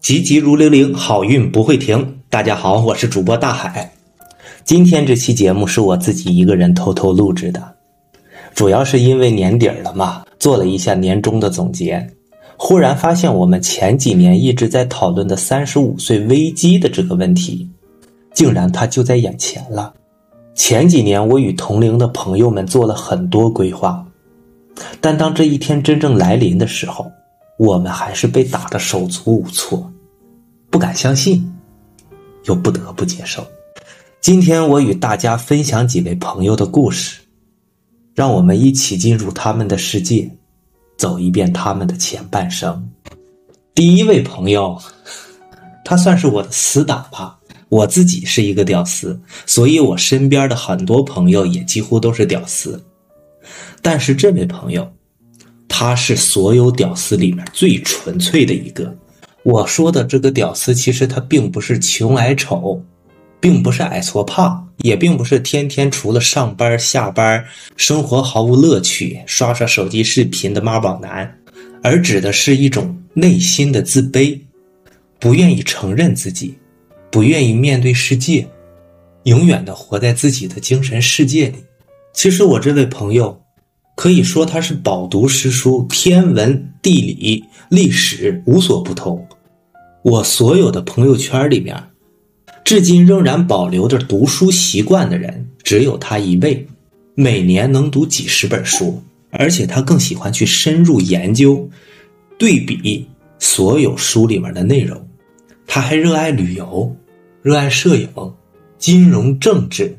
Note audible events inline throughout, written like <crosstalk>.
急急如律令，好运不会停。大家好，我是主播大海。今天这期节目是我自己一个人偷偷录制的，主要是因为年底了嘛，做了一下年终的总结，忽然发现我们前几年一直在讨论的三十五岁危机的这个问题，竟然它就在眼前了。前几年我与同龄的朋友们做了很多规划，但当这一天真正来临的时候，我们还是被打得手足无措，不敢相信，又不得不接受。今天我与大家分享几位朋友的故事，让我们一起进入他们的世界，走一遍他们的前半生。第一位朋友，他算是我的死党吧。我自己是一个屌丝，所以我身边的很多朋友也几乎都是屌丝。但是这位朋友。他是所有屌丝里面最纯粹的一个。我说的这个屌丝，其实他并不是穷矮丑，并不是矮矬胖，也并不是天天除了上班下班，生活毫无乐趣，刷刷手机视频的妈宝男，而指的是一种内心的自卑，不愿意承认自己，不愿意面对世界，永远的活在自己的精神世界里。其实我这位朋友。可以说他是饱读诗书，天文、地理、历史无所不通。我所有的朋友圈里面，至今仍然保留着读书习惯的人，只有他一位。每年能读几十本书，而且他更喜欢去深入研究、对比所有书里面的内容。他还热爱旅游，热爱摄影、金融、政治，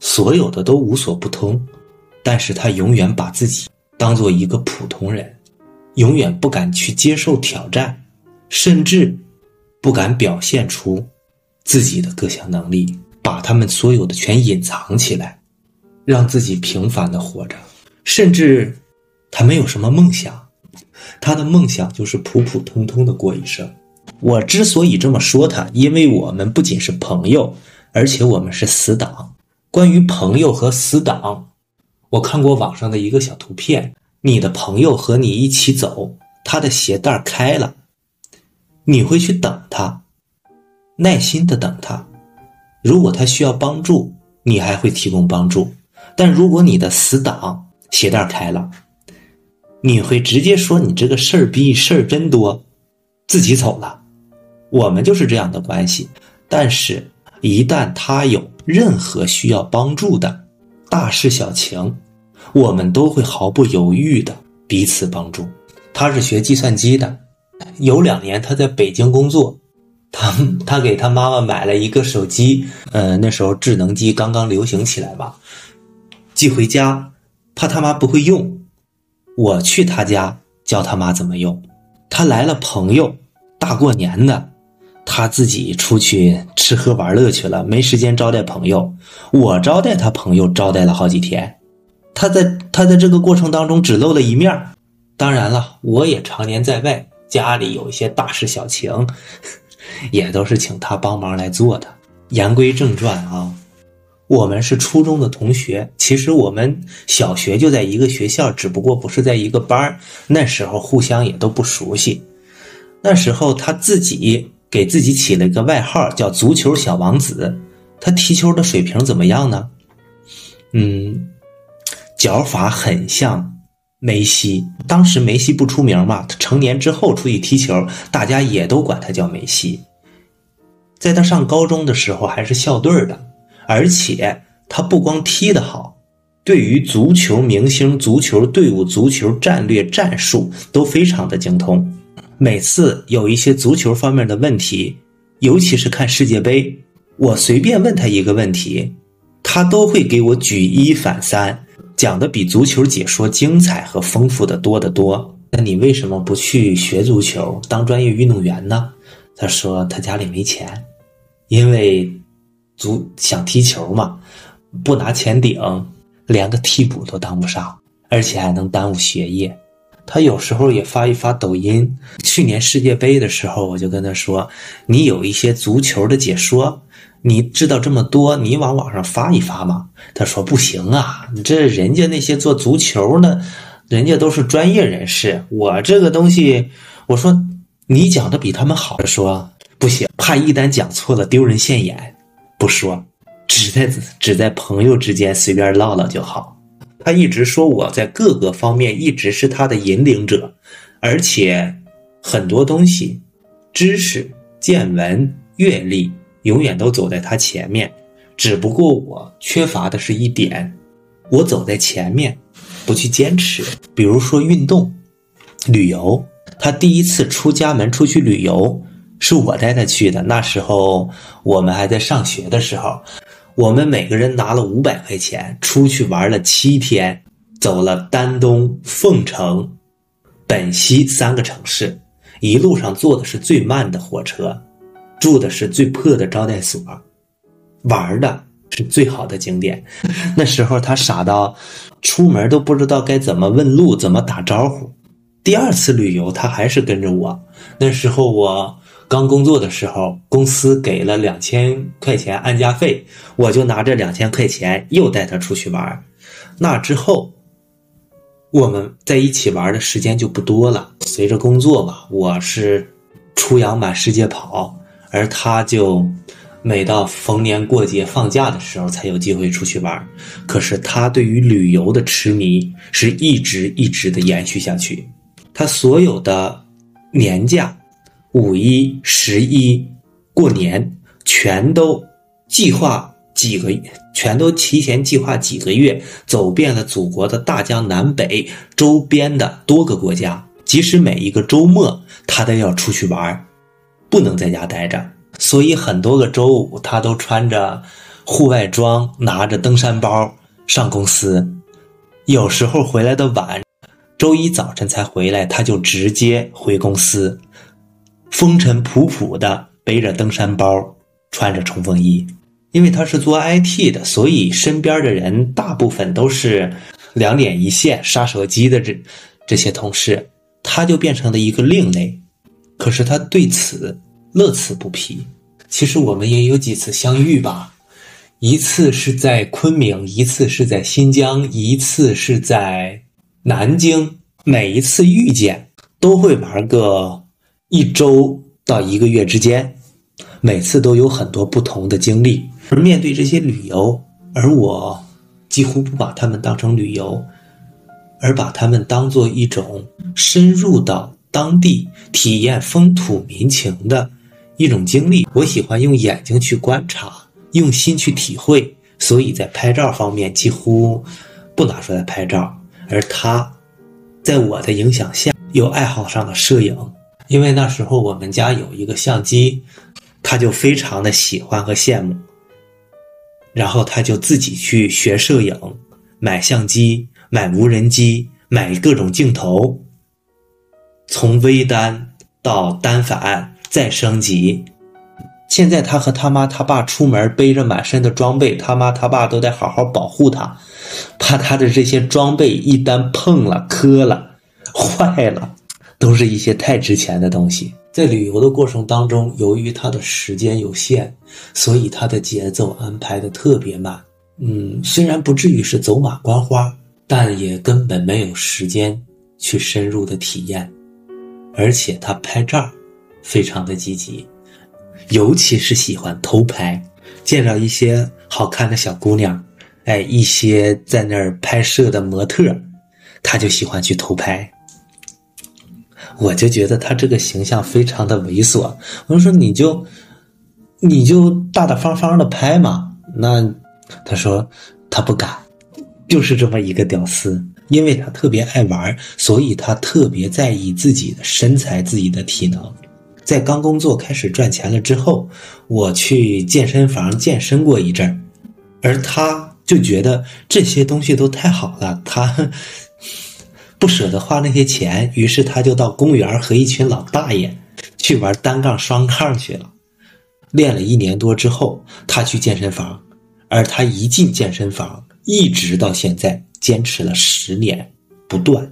所有的都无所不通。但是他永远把自己当做一个普通人，永远不敢去接受挑战，甚至不敢表现出自己的各项能力，把他们所有的全隐藏起来，让自己平凡的活着。甚至他没有什么梦想，他的梦想就是普普通通的过一生。我之所以这么说他，因为我们不仅是朋友，而且我们是死党。关于朋友和死党。我看过网上的一个小图片，你的朋友和你一起走，他的鞋带开了，你会去等他，耐心的等他。如果他需要帮助，你还会提供帮助。但如果你的死党鞋带开了，你会直接说你这个事儿逼事儿真多，自己走了。我们就是这样的关系。但是，一旦他有任何需要帮助的，大事小情。我们都会毫不犹豫的彼此帮助。他是学计算机的，有两年他在北京工作，他他给他妈妈买了一个手机，呃，那时候智能机刚刚流行起来吧，寄回家，怕他妈不会用，我去他家教他妈怎么用。他来了朋友，大过年的，他自己出去吃喝玩乐去了，没时间招待朋友，我招待他朋友，招待了好几天。他在他在这个过程当中只露了一面当然了，我也常年在外，家里有一些大事小情，<laughs> 也都是请他帮忙来做的。言归正传啊，我们是初中的同学，其实我们小学就在一个学校，只不过不是在一个班那时候互相也都不熟悉。那时候他自己给自己起了一个外号，叫“足球小王子”。他踢球的水平怎么样呢？嗯。脚法很像梅西，当时梅西不出名嘛，他成年之后出去踢球，大家也都管他叫梅西。在他上高中的时候还是校队的，而且他不光踢得好，对于足球明星、足球队伍、足球战略、战术都非常的精通。每次有一些足球方面的问题，尤其是看世界杯，我随便问他一个问题，他都会给我举一反三。讲的比足球解说精彩和丰富的多得多。那你为什么不去学足球当专业运动员呢？他说他家里没钱，因为足想踢球嘛，不拿钱顶，连个替补都当不上，而且还能耽误学业。他有时候也发一发抖音。去年世界杯的时候，我就跟他说：“你有一些足球的解说。”你知道这么多，你往网上发一发嘛？他说不行啊，你这人家那些做足球的，人家都是专业人士，我这个东西，我说你讲的比他们好。他说不行，怕一旦讲错了丢人现眼，不说，只在只在朋友之间随便唠唠就好。他一直说我在各个方面一直是他的引领者，而且很多东西、知识、见闻、阅历永远都走在他前面。只不过我缺乏的是一点，我走在前面，不去坚持。比如说运动、旅游，他第一次出家门出去旅游，是我带他去的。那时候我们还在上学的时候，我们每个人拿了五百块钱，出去玩了七天，走了丹东、凤城、本溪三个城市，一路上坐的是最慢的火车，住的是最破的招待所。玩的是最好的景点，<laughs> 那时候他傻到出门都不知道该怎么问路，怎么打招呼。第二次旅游，他还是跟着我。那时候我刚工作的时候，公司给了两千块钱安家费，我就拿着两千块钱又带他出去玩。那之后，我们在一起玩的时间就不多了。随着工作嘛，我是出洋满世界跑，而他就。每到逢年过节放假的时候，才有机会出去玩。可是他对于旅游的痴迷是一直一直的延续下去。他所有的年假、五一、十一、过年，全都计划几个，全都提前计划几个月，走遍了祖国的大江南北周边的多个国家。即使每一个周末，他都要出去玩，不能在家待着。所以很多个周五，他都穿着户外装，拿着登山包上公司。有时候回来的晚，周一早晨才回来，他就直接回公司，风尘仆仆的背着登山包，穿着冲锋衣。因为他是做 IT 的，所以身边的人大部分都是两点一线、刷手机的这这些同事，他就变成了一个另类。可是他对此。乐此不疲。其实我们也有几次相遇吧，一次是在昆明，一次是在新疆，一次是在南京。每一次遇见都会玩个一周到一个月之间，每次都有很多不同的经历。而面对这些旅游，而我几乎不把他们当成旅游，而把他们当做一种深入到当地体验风土民情的。一种经历，我喜欢用眼睛去观察，用心去体会，所以在拍照方面几乎不拿出来拍照。而他，在我的影响下，又爱好上了摄影，因为那时候我们家有一个相机，他就非常的喜欢和羡慕，然后他就自己去学摄影，买相机，买无人机，买各种镜头，从微单到单反。再升级，现在他和他妈他爸出门背着满身的装备，他妈他爸都得好好保护他，怕他的这些装备一旦碰了、磕了、坏了，都是一些太值钱的东西。在旅游的过程当中，由于他的时间有限，所以他的节奏安排的特别慢。嗯，虽然不至于是走马观花，但也根本没有时间去深入的体验，而且他拍照。非常的积极，尤其是喜欢偷拍，见到一些好看的小姑娘，哎，一些在那儿拍摄的模特，他就喜欢去偷拍。我就觉得他这个形象非常的猥琐，我就说你就你就大大方方的拍嘛。那他说他不敢，就是这么一个屌丝，因为他特别爱玩，所以他特别在意自己的身材、自己的体能。在刚工作开始赚钱了之后，我去健身房健身过一阵儿，而他就觉得这些东西都太好了，他 <laughs> 不舍得花那些钱，于是他就到公园和一群老大爷去玩单杠、双杠去了。练了一年多之后，他去健身房，而他一进健身房，一直到现在坚持了十年不断。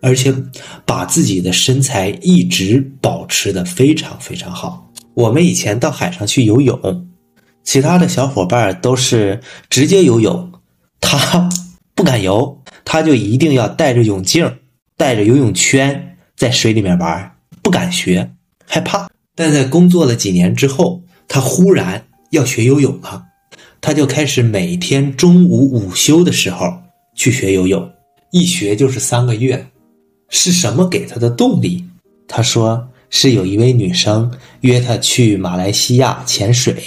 而且把自己的身材一直保持的非常非常好。我们以前到海上去游泳，其他的小伙伴都是直接游泳，他不敢游，他就一定要戴着泳镜、带着游泳圈在水里面玩，不敢学。害怕。但在工作了几年之后，他忽然要学游泳了，他就开始每天中午午休的时候去学游泳，一学就是三个月。是什么给他的动力？他说是有一位女生约他去马来西亚潜水，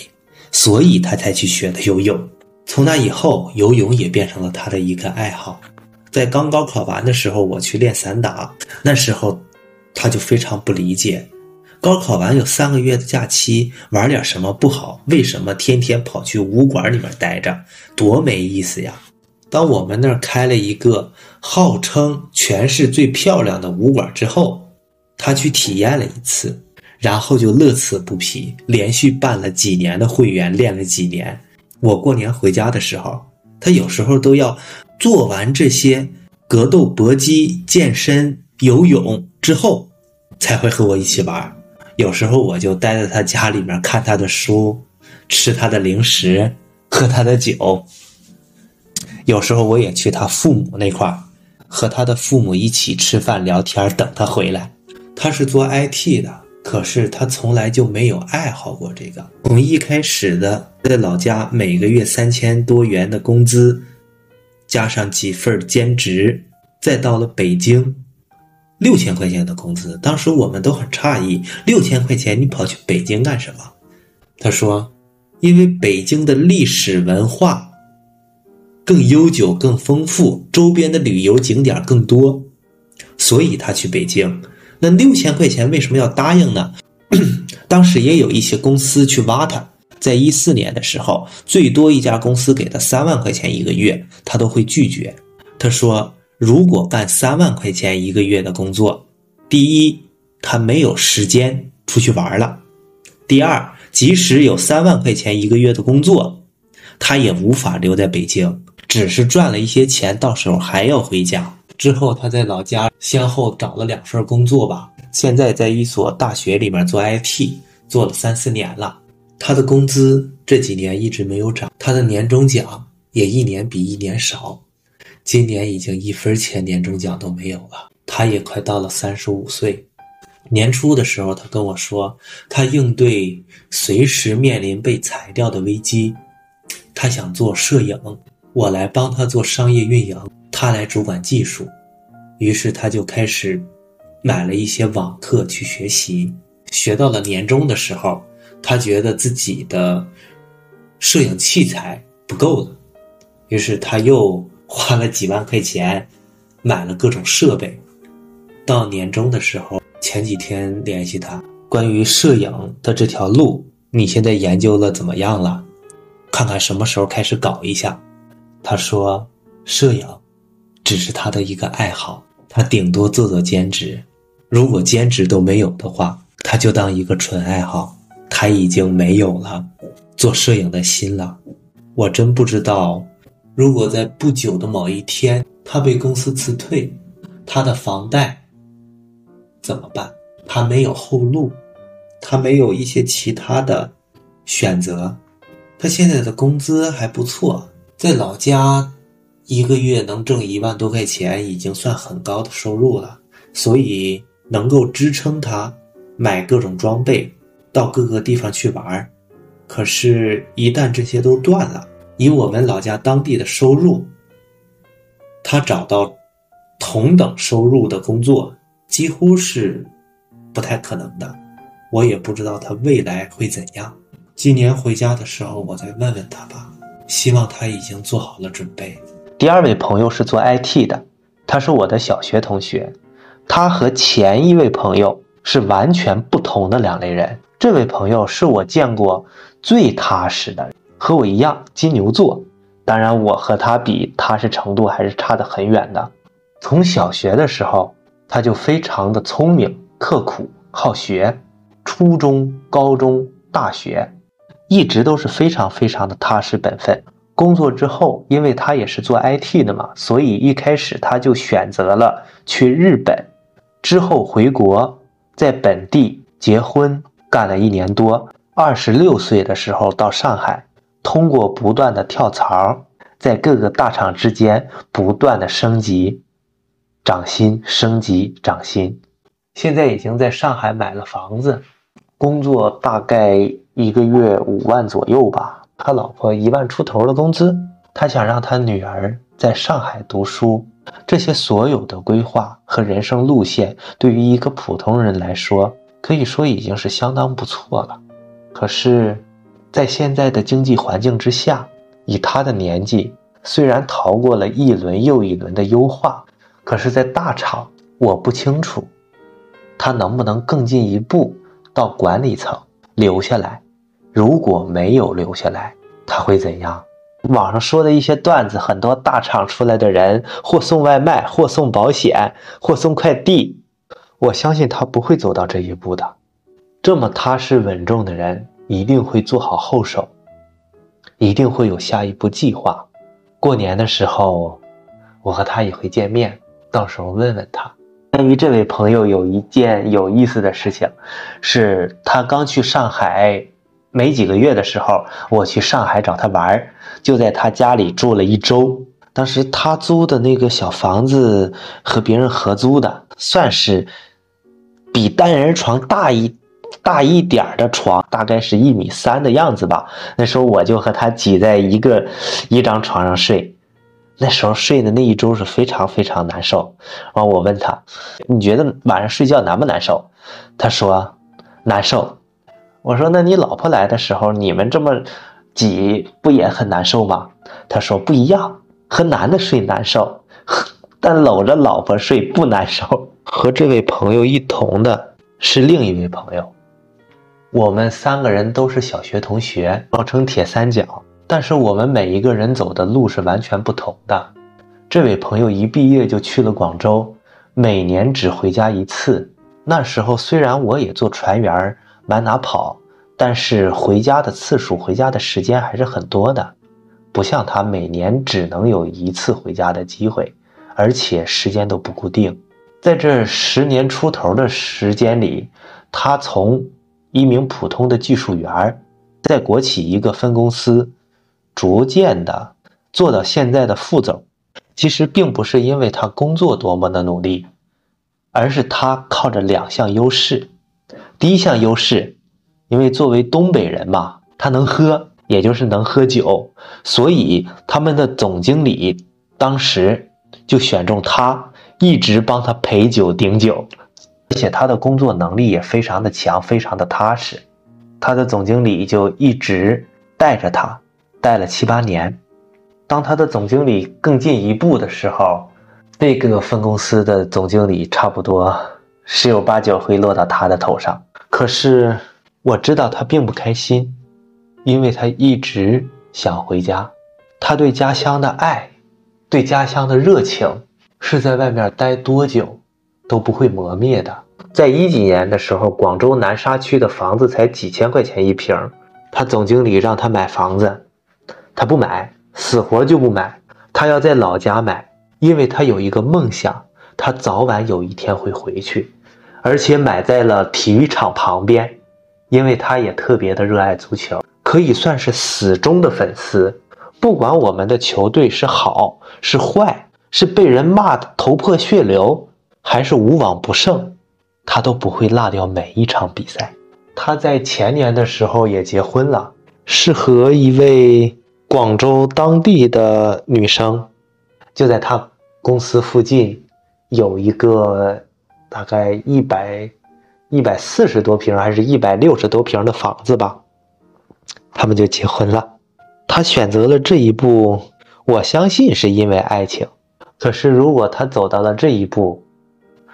所以他才去学的游泳。从那以后，游泳也变成了他的一个爱好。在刚高考完的时候，我去练散打，那时候他就非常不理解，高考完有三个月的假期，玩点什么不好？为什么天天跑去武馆里面待着，多没意思呀？当我们那儿开了一个号称全市最漂亮的武馆之后，他去体验了一次，然后就乐此不疲，连续办了几年的会员，练了几年。我过年回家的时候，他有时候都要做完这些格斗、搏击、健身、游泳之后，才会和我一起玩。有时候我就待在他家里面看他的书，吃他的零食，喝他的酒。有时候我也去他父母那块儿，和他的父母一起吃饭聊天，等他回来。他是做 IT 的。可是他从来就没有爱好过这个。从一开始的在老家每个月三千多元的工资，加上几份兼职，再到了北京，六千块钱的工资。当时我们都很诧异，六千块钱你跑去北京干什么？他说，因为北京的历史文化更悠久、更丰富，周边的旅游景点更多，所以他去北京。那六千块钱为什么要答应呢？<clears throat> 当时也有一些公司去挖他，在一四年的时候，最多一家公司给他三万块钱一个月，他都会拒绝。他说，如果干三万块钱一个月的工作，第一，他没有时间出去玩了；第二，即使有三万块钱一个月的工作，他也无法留在北京，只是赚了一些钱，到时候还要回家。之后，他在老家先后找了两份工作吧。现在在一所大学里面做 IT，做了三四年了。他的工资这几年一直没有涨，他的年终奖也一年比一年少。今年已经一分钱年终奖都没有了。他也快到了三十五岁。年初的时候，他跟我说，他应对随时面临被裁掉的危机，他想做摄影，我来帮他做商业运营。他来主管技术，于是他就开始买了一些网课去学习。学到了年终的时候，他觉得自己的摄影器材不够了，于是他又花了几万块钱买了各种设备。到年终的时候，前几天联系他，关于摄影的这条路，你现在研究了怎么样了？看看什么时候开始搞一下。他说，摄影。只是他的一个爱好，他顶多做做兼职。如果兼职都没有的话，他就当一个纯爱好。他已经没有了做摄影的心了。我真不知道，如果在不久的某一天他被公司辞退，他的房贷怎么办？他没有后路，他没有一些其他的选择。他现在的工资还不错，在老家。一个月能挣一万多块钱，已经算很高的收入了，所以能够支撑他买各种装备，到各个地方去玩可是，一旦这些都断了，以我们老家当地的收入，他找到同等收入的工作几乎是不太可能的。我也不知道他未来会怎样。今年回家的时候，我再问问他吧，希望他已经做好了准备。第二位朋友是做 IT 的，他是我的小学同学，他和前一位朋友是完全不同的两类人。这位朋友是我见过最踏实的，和我一样金牛座，当然我和他比，踏实程度还是差得很远的。从小学的时候，他就非常的聪明、刻苦、好学，初中、高中、大学，一直都是非常非常的踏实本分。工作之后，因为他也是做 IT 的嘛，所以一开始他就选择了去日本，之后回国，在本地结婚，干了一年多。二十六岁的时候到上海，通过不断的跳槽，在各个大厂之间不断的升级、涨薪、升级、涨薪。现在已经在上海买了房子，工作大概一个月五万左右吧，他老婆一万出头的工资，他想让他女儿在上海读书。这些所有的规划和人生路线，对于一个普通人来说，可以说已经是相当不错了。可是，在现在的经济环境之下，以他的年纪，虽然逃过了一轮又一轮的优化，可是，在大厂，我不清楚他能不能更进一步到管理层留下来。如果没有留下来，他会怎样？网上说的一些段子，很多大厂出来的人，或送外卖，或送保险，或送快递。我相信他不会走到这一步的。这么踏实稳重的人，一定会做好后手，一定会有下一步计划。过年的时候，我和他也会见面，到时候问问他。关于这位朋友，有一件有意思的事情，是他刚去上海。没几个月的时候，我去上海找他玩儿就在他家里住了一周。当时他租的那个小房子和别人合租的，算是比单人床大一大一点儿的床，大概是一米三的样子吧。那时候我就和他挤在一个一张床上睡，那时候睡的那一周是非常非常难受。然后我问他：“你觉得晚上睡觉难不难受？”他说：“难受。”我说：“那你老婆来的时候，你们这么挤，不也很难受吗？”他说：“不一样，和男的睡难受，但搂着老婆睡不难受。”和这位朋友一同的是另一位朋友，我们三个人都是小学同学，号称铁三角。但是我们每一个人走的路是完全不同的。这位朋友一毕业就去了广州，每年只回家一次。那时候虽然我也做船员儿。满哪跑，但是回家的次数、回家的时间还是很多的，不像他每年只能有一次回家的机会，而且时间都不固定。在这十年出头的时间里，他从一名普通的技术员，在国企一个分公司，逐渐的做到现在的副总。其实并不是因为他工作多么的努力，而是他靠着两项优势。第一项优势，因为作为东北人嘛，他能喝，也就是能喝酒，所以他们的总经理当时就选中他，一直帮他陪酒顶酒，而且他的工作能力也非常的强，非常的踏实，他的总经理就一直带着他，带了七八年。当他的总经理更进一步的时候，这个分公司的总经理差不多十有八九会落到他的头上。可是我知道他并不开心，因为他一直想回家。他对家乡的爱，对家乡的热情，是在外面待多久都不会磨灭的。在一几年的时候，广州南沙区的房子才几千块钱一平，他总经理让他买房子，他不买，死活就不买。他要在老家买，因为他有一个梦想，他早晚有一天会回去。而且买在了体育场旁边，因为他也特别的热爱足球，可以算是死忠的粉丝。不管我们的球队是好是坏，是被人骂的头破血流，还是无往不胜，他都不会落掉每一场比赛。他在前年的时候也结婚了，是和一位广州当地的女生，就在他公司附近有一个。大概一百一百四十多平，还是一百六十多平的房子吧，他们就结婚了。他选择了这一步，我相信是因为爱情。可是，如果他走到了这一步，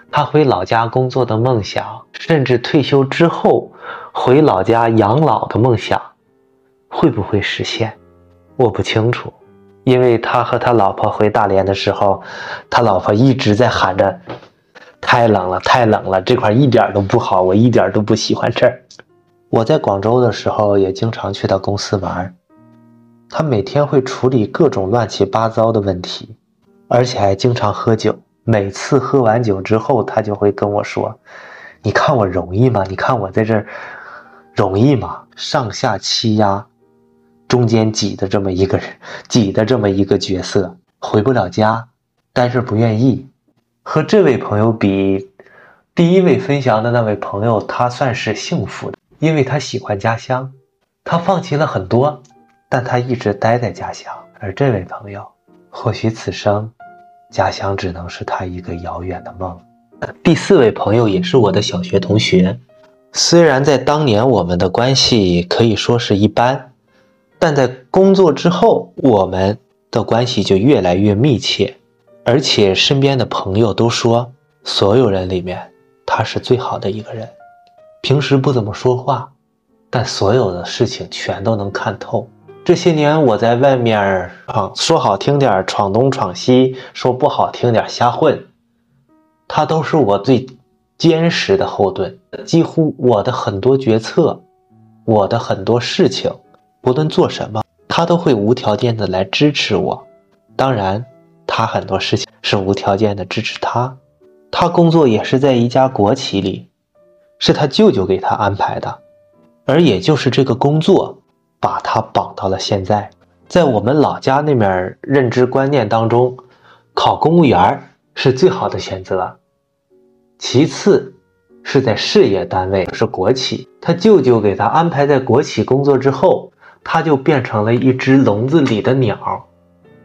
他回老家工作的梦想，甚至退休之后回老家养老的梦想，会不会实现？我不清楚，因为他和他老婆回大连的时候，他老婆一直在喊着。太冷了，太冷了，这块一点都不好，我一点都不喜欢这儿。我在广州的时候也经常去他公司玩，他每天会处理各种乱七八糟的问题，而且还经常喝酒。每次喝完酒之后，他就会跟我说：“你看我容易吗？你看我在这儿容易吗？上下欺压，中间挤的这么一个人，挤的这么一个角色，回不了家，但是不愿意。”和这位朋友比，第一位分享的那位朋友，他算是幸福的。因为他喜欢家乡，他放弃了很多，但他一直待在家乡。而这位朋友，或许此生，家乡只能是他一个遥远的梦。第四位朋友也是我的小学同学，虽然在当年我们的关系可以说是一般，但在工作之后，我们的关系就越来越密切，而且身边的朋友都说，所有人里面他是最好的一个人。平时不怎么说话，但所有的事情全都能看透。这些年我在外面啊，说好听点闯东闯西，说不好听点瞎混，他都是我最坚实的后盾。几乎我的很多决策，我的很多事情，不论做什么，他都会无条件的来支持我。当然，他很多事情是无条件的支持他。他工作也是在一家国企里。是他舅舅给他安排的，而也就是这个工作，把他绑到了现在。在我们老家那面认知观念当中，考公务员是最好的选择，其次是在事业单位是国企。他舅舅给他安排在国企工作之后，他就变成了一只笼子里的鸟，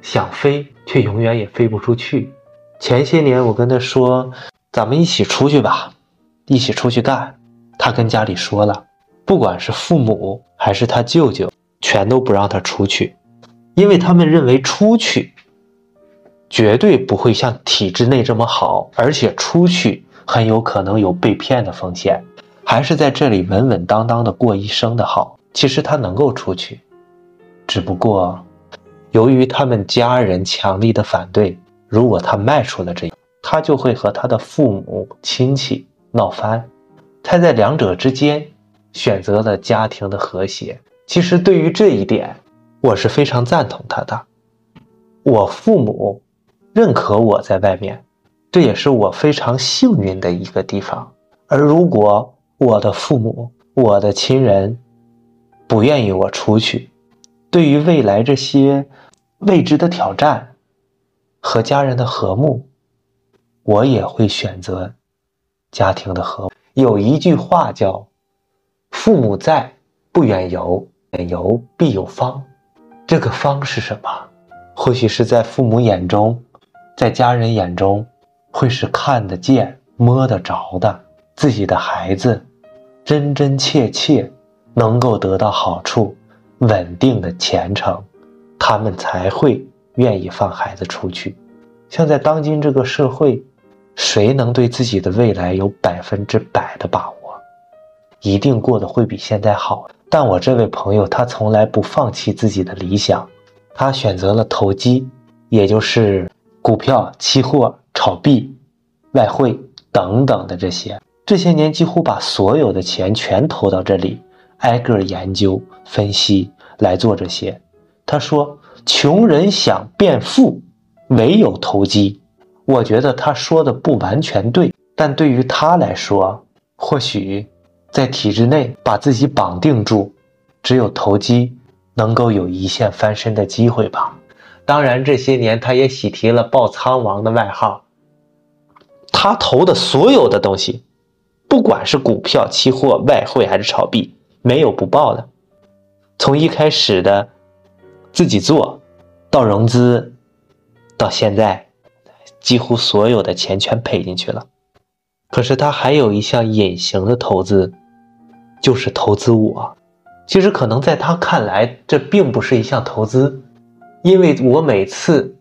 想飞却永远也飞不出去。前些年我跟他说：“咱们一起出去吧。”一起出去干，他跟家里说了，不管是父母还是他舅舅，全都不让他出去，因为他们认为出去绝对不会像体制内这么好，而且出去很有可能有被骗的风险，还是在这里稳稳当当的过一生的好。其实他能够出去，只不过由于他们家人强力的反对，如果他迈出了这一步，他就会和他的父母亲戚。闹翻，他在两者之间选择了家庭的和谐。其实对于这一点，我是非常赞同他的。我父母认可我在外面，这也是我非常幸运的一个地方。而如果我的父母、我的亲人不愿意我出去，对于未来这些未知的挑战和家人的和睦，我也会选择。家庭的和有一句话叫“父母在，不远游；远游必有方。”这个方是什么？或许是在父母眼中，在家人眼中，会是看得见、摸得着的自己的孩子，真真切切能够得到好处、稳定的前程，他们才会愿意放孩子出去。像在当今这个社会。谁能对自己的未来有百分之百的把握？一定过得会比现在好。但我这位朋友，他从来不放弃自己的理想，他选择了投机，也就是股票、期货、炒币、外汇等等的这些。这些年几乎把所有的钱全投到这里，挨个研究、分析来做这些。他说：“穷人想变富，唯有投机。”我觉得他说的不完全对，但对于他来说，或许在体制内把自己绑定住，只有投机能够有一线翻身的机会吧。当然，这些年他也喜提了“爆仓王”的外号。他投的所有的东西，不管是股票、期货、外汇还是炒币，没有不爆的。从一开始的自己做，到融资，到现在。几乎所有的钱全赔进去了，可是他还有一项隐形的投资，就是投资我。其实可能在他看来，这并不是一项投资，因为我每次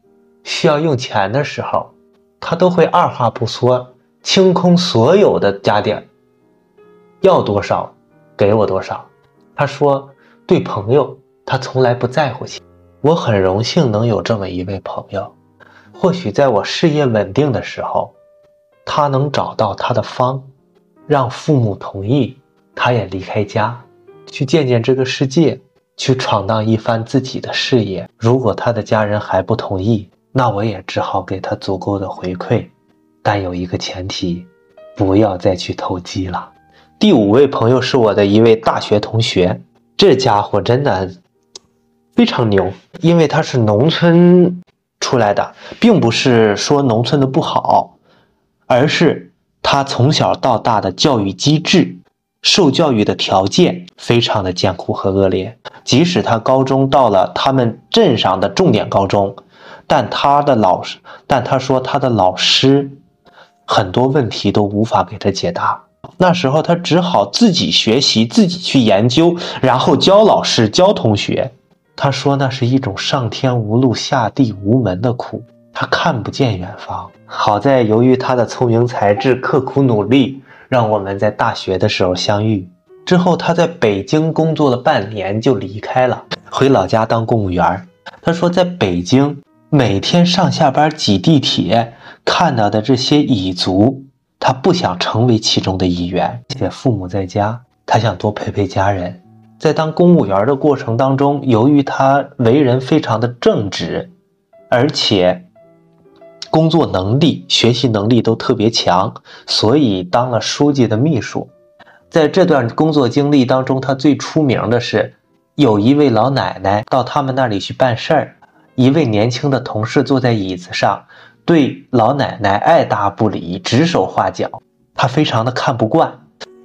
需要用钱的时候，他都会二话不说清空所有的家底儿，要多少给我多少。他说，对朋友他从来不在乎钱。我很荣幸能有这么一位朋友。或许在我事业稳定的时候，他能找到他的方，让父母同意，他也离开家，去见见这个世界，去闯荡一番自己的事业。如果他的家人还不同意，那我也只好给他足够的回馈，但有一个前提，不要再去投机了。第五位朋友是我的一位大学同学，这家伙真的非常牛，因为他是农村。出来的，并不是说农村的不好，而是他从小到大的教育机制受教育的条件非常的艰苦和恶劣。即使他高中到了他们镇上的重点高中，但他的老师，但他说他的老师很多问题都无法给他解答。那时候他只好自己学习，自己去研究，然后教老师、教同学。他说那是一种上天无路、下地无门的苦，他看不见远方。好在由于他的聪明才智、刻苦努力。让我们在大学的时候相遇，之后他在北京工作了半年就离开了，回老家当公务员。他说，在北京每天上下班挤地铁看到的这些蚁族，他不想成为其中的一员。且父母在家，他想多陪陪家人。在当公务员的过程当中，由于他为人非常的正直，而且。工作能力、学习能力都特别强，所以当了书记的秘书。在这段工作经历当中，他最出名的是，有一位老奶奶到他们那里去办事儿，一位年轻的同事坐在椅子上，对老奶奶爱答不理、指手画脚，他非常的看不惯，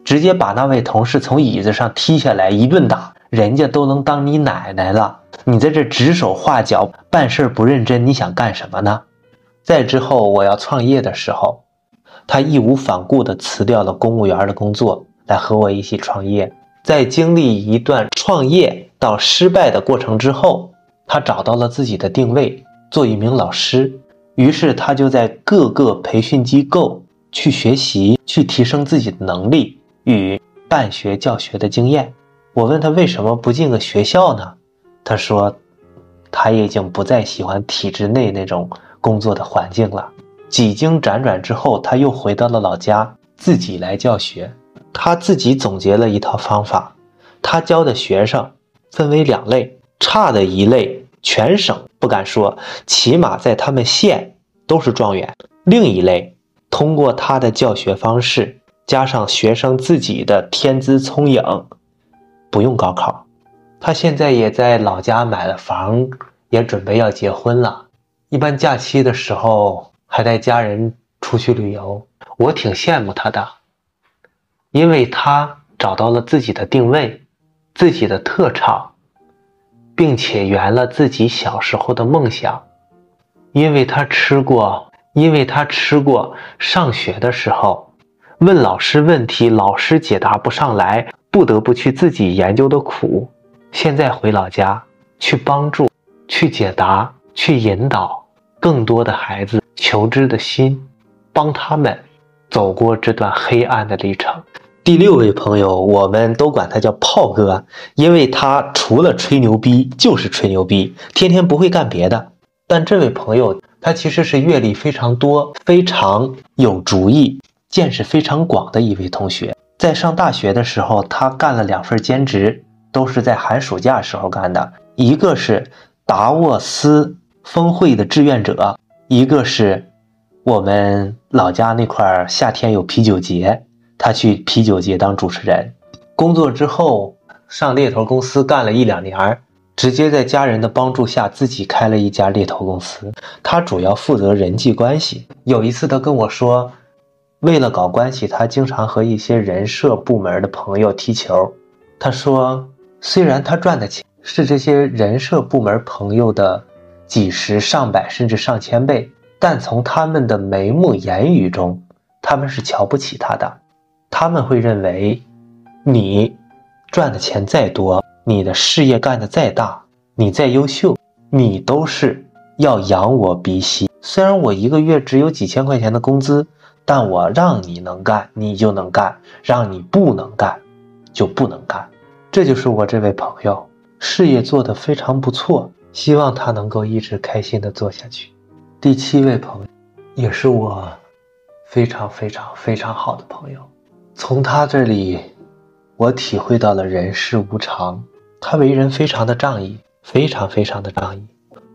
直接把那位同事从椅子上踢下来一顿打。人家都能当你奶奶了，你在这指手画脚、办事不认真，你想干什么呢？再之后，我要创业的时候，他义无反顾地辞掉了公务员的工作，来和我一起创业。在经历一段创业到失败的过程之后，他找到了自己的定位，做一名老师。于是他就在各个培训机构去学习，去提升自己的能力与办学教学的经验。我问他为什么不进个学校呢？他说，他已经不再喜欢体制内那种。工作的环境了，几经辗转之后，他又回到了老家，自己来教学。他自己总结了一套方法，他教的学生分为两类：差的一类，全省不敢说，起码在他们县都是状元；另一类，通过他的教学方式，加上学生自己的天资聪颖，不用高考。他现在也在老家买了房，也准备要结婚了。一般假期的时候还带家人出去旅游，我挺羡慕他的，因为他找到了自己的定位，自己的特长，并且圆了自己小时候的梦想。因为他吃过，因为他吃过上学的时候问老师问题，老师解答不上来，不得不去自己研究的苦。现在回老家去帮助，去解答。去引导更多的孩子求知的心，帮他们走过这段黑暗的历程。第六位朋友，我们都管他叫炮哥，因为他除了吹牛逼就是吹牛逼，天天不会干别的。但这位朋友，他其实是阅历非常多、非常有主意、见识非常广的一位同学。在上大学的时候，他干了两份兼职，都是在寒暑假时候干的，一个是达沃斯。峰会的志愿者，一个是我们老家那块夏天有啤酒节，他去啤酒节当主持人。工作之后上猎头公司干了一两年，直接在家人的帮助下自己开了一家猎头公司。他主要负责人际关系。有一次他跟我说，为了搞关系，他经常和一些人社部门的朋友踢球。他说，虽然他赚的钱是这些人社部门朋友的。几十上百甚至上千倍，但从他们的眉目言语中，他们是瞧不起他的。他们会认为，你赚的钱再多，你的事业干得再大，你再优秀，你都是要养我鼻息。虽然我一个月只有几千块钱的工资，但我让你能干，你就能干；让你不能干，就不能干。这就是我这位朋友，事业做得非常不错。希望他能够一直开心的做下去。第七位朋友，也是我非常非常非常好的朋友。从他这里，我体会到了人世无常。他为人非常的仗义，非常非常的仗义。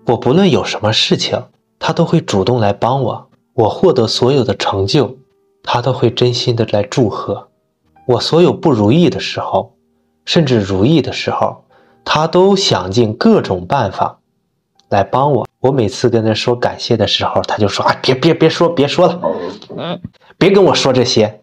我不论有什么事情，他都会主动来帮我。我获得所有的成就，他都会真心的来祝贺。我所有不如意的时候，甚至如意的时候。他都想尽各种办法来帮我。我每次跟他说感谢的时候，他就说：“啊，别别别说，别说了，嗯，别跟我说这些。”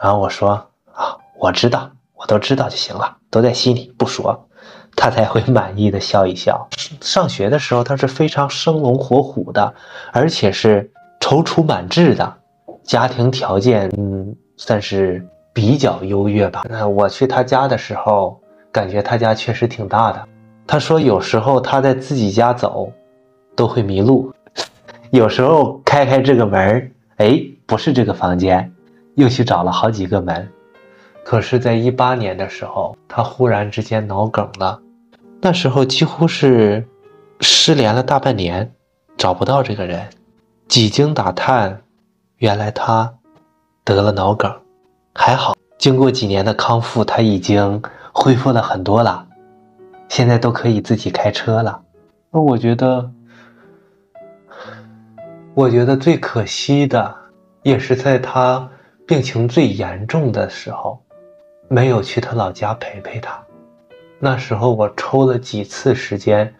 然后我说：“啊，我知道，我都知道就行了，都在心里不说。”他才会满意的笑一笑。上学的时候，他是非常生龙活虎的，而且是踌躇满志的，家庭条件嗯算是比较优越吧。那我去他家的时候，感觉他家确实挺大的。他说有时候他在自己家走，都会迷路，有时候开开这个门哎，不是这个房间，又去找了好几个门。可是，在一八年的时候，他忽然之间脑梗了。那时候几乎是失联了大半年，找不到这个人。几经打探，原来他得了脑梗。还好，经过几年的康复，他已经恢复了很多了，现在都可以自己开车了。那我觉得，我觉得最可惜的，也是在他病情最严重的时候，没有去他老家陪陪他。那时候我抽了几次时间，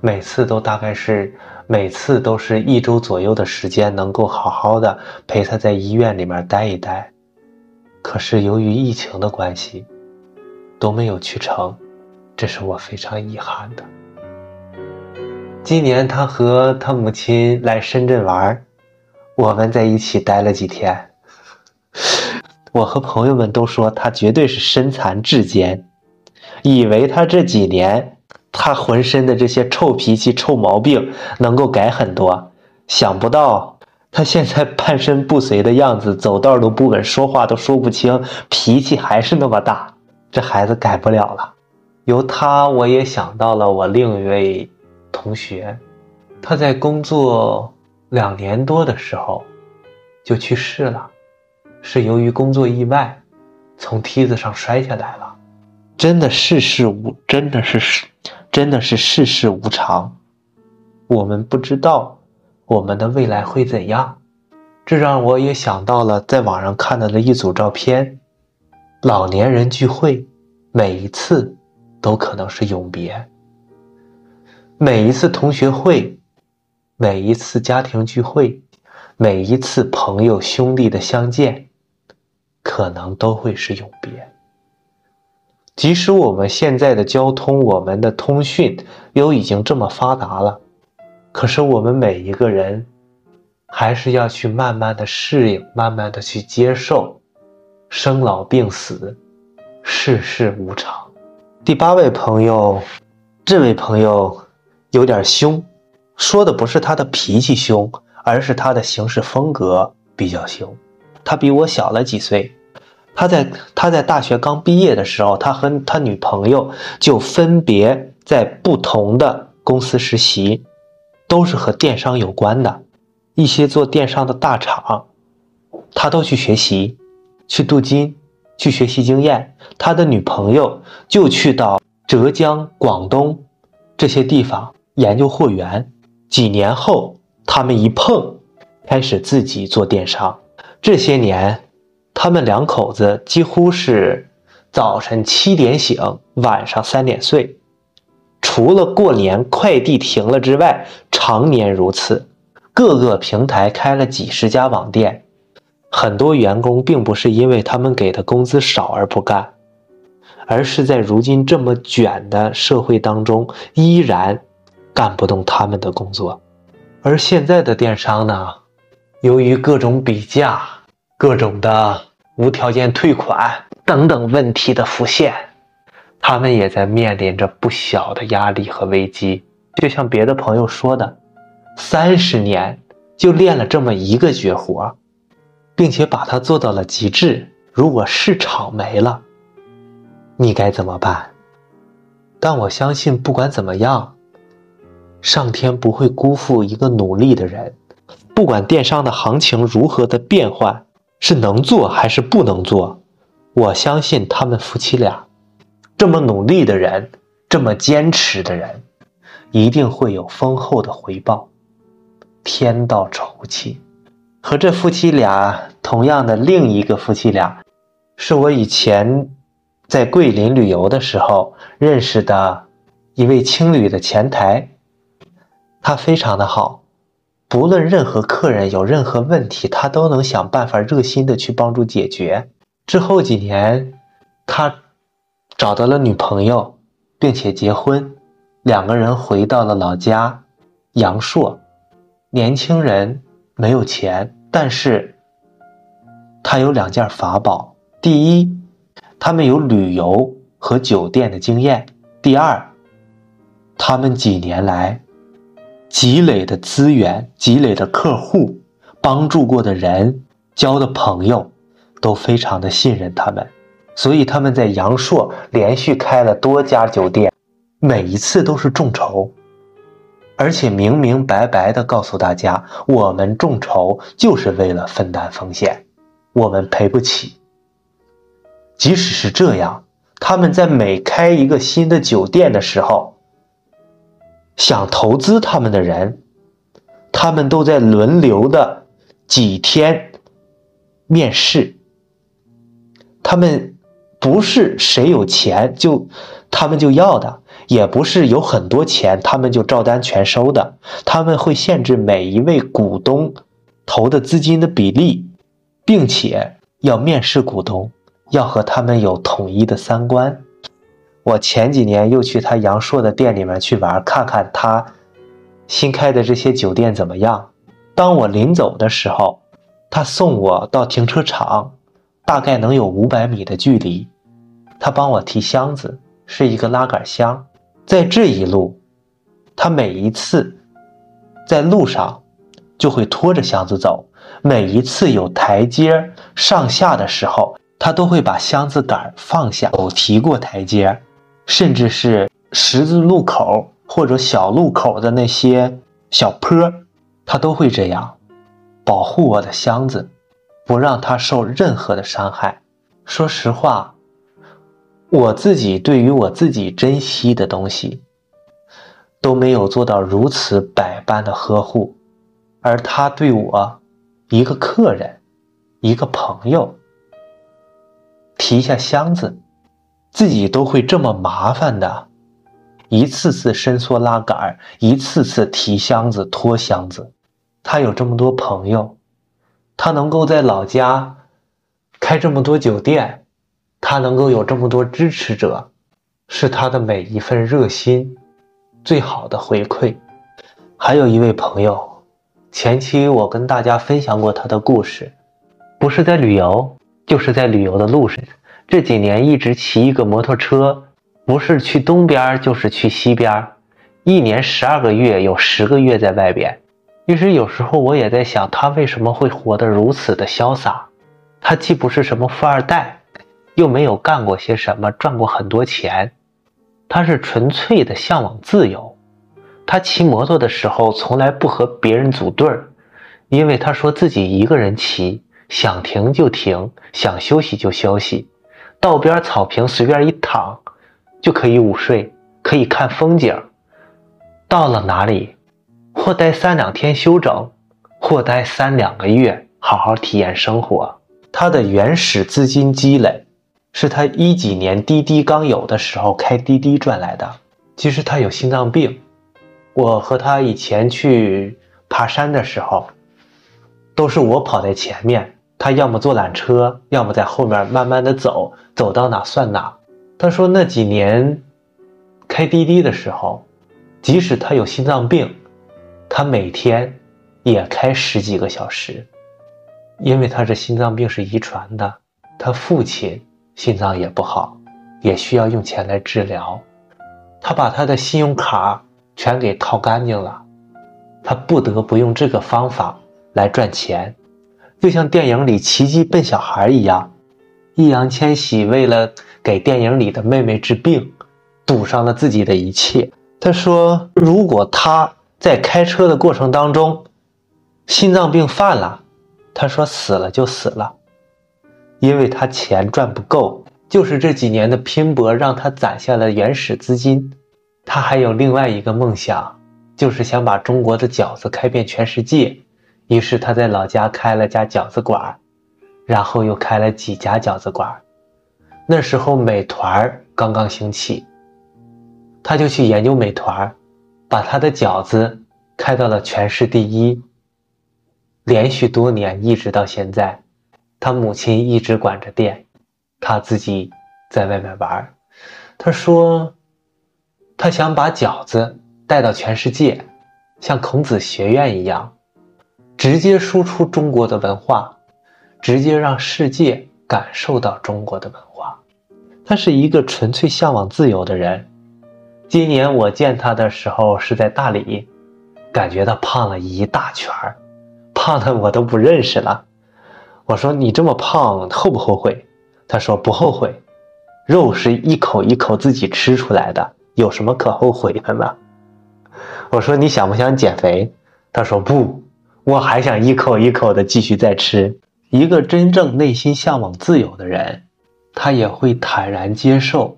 每次都大概是每次都是一周左右的时间，能够好好的陪他在医院里面待一待。可是由于疫情的关系，都没有去成，这是我非常遗憾的。今年他和他母亲来深圳玩，我们在一起待了几天。<laughs> 我和朋友们都说他绝对是身残志坚。以为他这几年，他浑身的这些臭脾气、臭毛病能够改很多，想不到他现在半身不遂的样子，走道都不稳，说话都说不清，脾气还是那么大。这孩子改不了了。由他，我也想到了我另一位同学，他在工作两年多的时候就去世了，是由于工作意外，从梯子上摔下来了。真的世事无，真的是世，真的是世事无常。我们不知道我们的未来会怎样，这让我也想到了在网上看到的一组照片。老年人聚会，每一次都可能是永别。每一次同学会，每一次家庭聚会，每一次朋友兄弟的相见，可能都会是永别。即使我们现在的交通、我们的通讯又已经这么发达了，可是我们每一个人还是要去慢慢的适应，慢慢的去接受生老病死，世事无常。第八位朋友，这位朋友有点凶，说的不是他的脾气凶，而是他的行事风格比较凶。他比我小了几岁。他在他在大学刚毕业的时候，他和他女朋友就分别在不同的公司实习，都是和电商有关的，一些做电商的大厂，他都去学习，去镀金，去学习经验。他的女朋友就去到浙江、广东这些地方研究货源。几年后，他们一碰，开始自己做电商。这些年。他们两口子几乎是早晨七点醒，晚上三点睡，除了过年快递停了之外，常年如此。各个平台开了几十家网店，很多员工并不是因为他们给的工资少而不干，而是在如今这么卷的社会当中，依然干不动他们的工作。而现在的电商呢，由于各种比价，各种的。无条件退款等等问题的浮现，他们也在面临着不小的压力和危机。就像别的朋友说的，三十年就练了这么一个绝活，并且把它做到了极致。如果市场没了，你该怎么办？但我相信，不管怎么样，上天不会辜负一个努力的人。不管电商的行情如何的变换。是能做还是不能做？我相信他们夫妻俩这么努力的人，这么坚持的人，一定会有丰厚的回报。天道酬勤。和这夫妻俩同样的另一个夫妻俩，是我以前在桂林旅游的时候认识的一位青旅的前台，他非常的好。不论任何客人有任何问题，他都能想办法热心的去帮助解决。之后几年，他找到了女朋友，并且结婚，两个人回到了老家阳朔。年轻人没有钱，但是他有两件法宝：第一，他们有旅游和酒店的经验；第二，他们几年来积累的资源、积累的客户、帮助过的人、交的朋友，都非常的信任他们。所以他们在阳朔连续开了多家酒店，每一次都是众筹，而且明明白白的告诉大家，我们众筹就是为了分担风险，我们赔不起。即使是这样，他们在每开一个新的酒店的时候，想投资他们的人，他们都在轮流的几天面试，他们。不是谁有钱就他们就要的，也不是有很多钱他们就照单全收的。他们会限制每一位股东投的资金的比例，并且要面试股东，要和他们有统一的三观。我前几年又去他阳朔的店里面去玩，看看他新开的这些酒店怎么样。当我临走的时候，他送我到停车场。大概能有五百米的距离，他帮我提箱子，是一个拉杆箱。在这一路，他每一次在路上就会拖着箱子走，每一次有台阶上下的时候，他都会把箱子杆放下，有提过台阶，甚至是十字路口或者小路口的那些小坡，他都会这样保护我的箱子。不让他受任何的伤害。说实话，我自己对于我自己珍惜的东西都没有做到如此百般的呵护，而他对我，一个客人，一个朋友，提一下箱子，自己都会这么麻烦的，一次次伸缩拉杆，一次次提箱子拖箱子。他有这么多朋友。他能够在老家开这么多酒店，他能够有这么多支持者，是他的每一份热心最好的回馈。还有一位朋友，前期我跟大家分享过他的故事，不是在旅游，就是在旅游的路上。这几年一直骑一个摩托车，不是去东边就是去西边，一年十二个月有十个月在外边。其实有时候我也在想，他为什么会活得如此的潇洒？他既不是什么富二代，又没有干过些什么赚过很多钱，他是纯粹的向往自由。他骑摩托的时候从来不和别人组队儿，因为他说自己一个人骑，想停就停，想休息就休息，道边草坪随便一躺，就可以午睡，可以看风景。到了哪里？或待三两天休整，或待三两个月好好体验生活。他的原始资金积累，是他一几年滴滴刚有的时候开滴滴赚来的。其实他有心脏病，我和他以前去爬山的时候，都是我跑在前面，他要么坐缆车，要么在后面慢慢的走，走到哪算哪。他说那几年开滴滴的时候，即使他有心脏病。他每天也开十几个小时，因为他这心脏病是遗传的，他父亲心脏也不好，也需要用钱来治疗。他把他的信用卡全给掏干净了，他不得不用这个方法来赚钱，就像电影里《奇迹笨小孩》一样，易烊千玺为了给电影里的妹妹治病，赌上了自己的一切。他说：“如果他……”在开车的过程当中，心脏病犯了，他说死了就死了，因为他钱赚不够，就是这几年的拼搏让他攒下了原始资金。他还有另外一个梦想，就是想把中国的饺子开遍全世界。于是他在老家开了家饺子馆，然后又开了几家饺子馆。那时候美团刚刚兴起，他就去研究美团。把他的饺子开到了全市第一，连续多年一直到现在，他母亲一直管着店，他自己在外面玩。他说，他想把饺子带到全世界，像孔子学院一样，直接输出中国的文化，直接让世界感受到中国的文化。他是一个纯粹向往自由的人。今年我见他的时候是在大理，感觉他胖了一大圈儿，胖的我都不认识了。我说你这么胖后不后悔？他说不后悔，肉是一口一口自己吃出来的，有什么可后悔的呢？我说你想不想减肥？他说不，我还想一口一口的继续再吃。一个真正内心向往自由的人。他也会坦然接受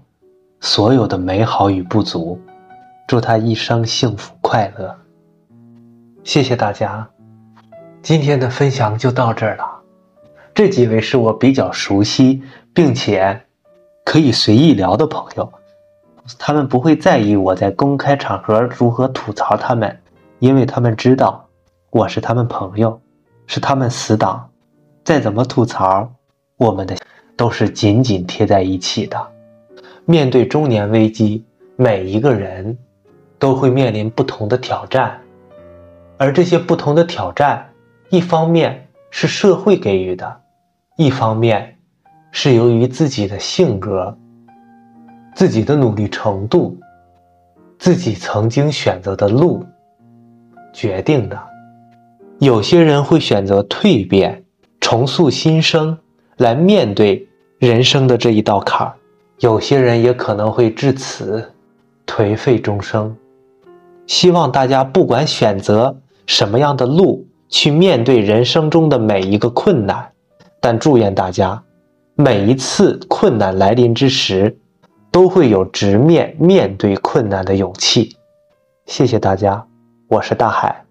所有的美好与不足，祝他一生幸福快乐。谢谢大家，今天的分享就到这儿了。这几位是我比较熟悉并且可以随意聊的朋友，他们不会在意我在公开场合如何吐槽他们，因为他们知道我是他们朋友，是他们死党，再怎么吐槽，我们的。都是紧紧贴在一起的。面对中年危机，每一个人都会面临不同的挑战，而这些不同的挑战，一方面是社会给予的，一方面是由于自己的性格、自己的努力程度、自己曾经选择的路决定的。有些人会选择蜕变，重塑新生。来面对人生的这一道坎儿，有些人也可能会至此颓废终生。希望大家不管选择什么样的路去面对人生中的每一个困难，但祝愿大家每一次困难来临之时，都会有直面面对困难的勇气。谢谢大家，我是大海。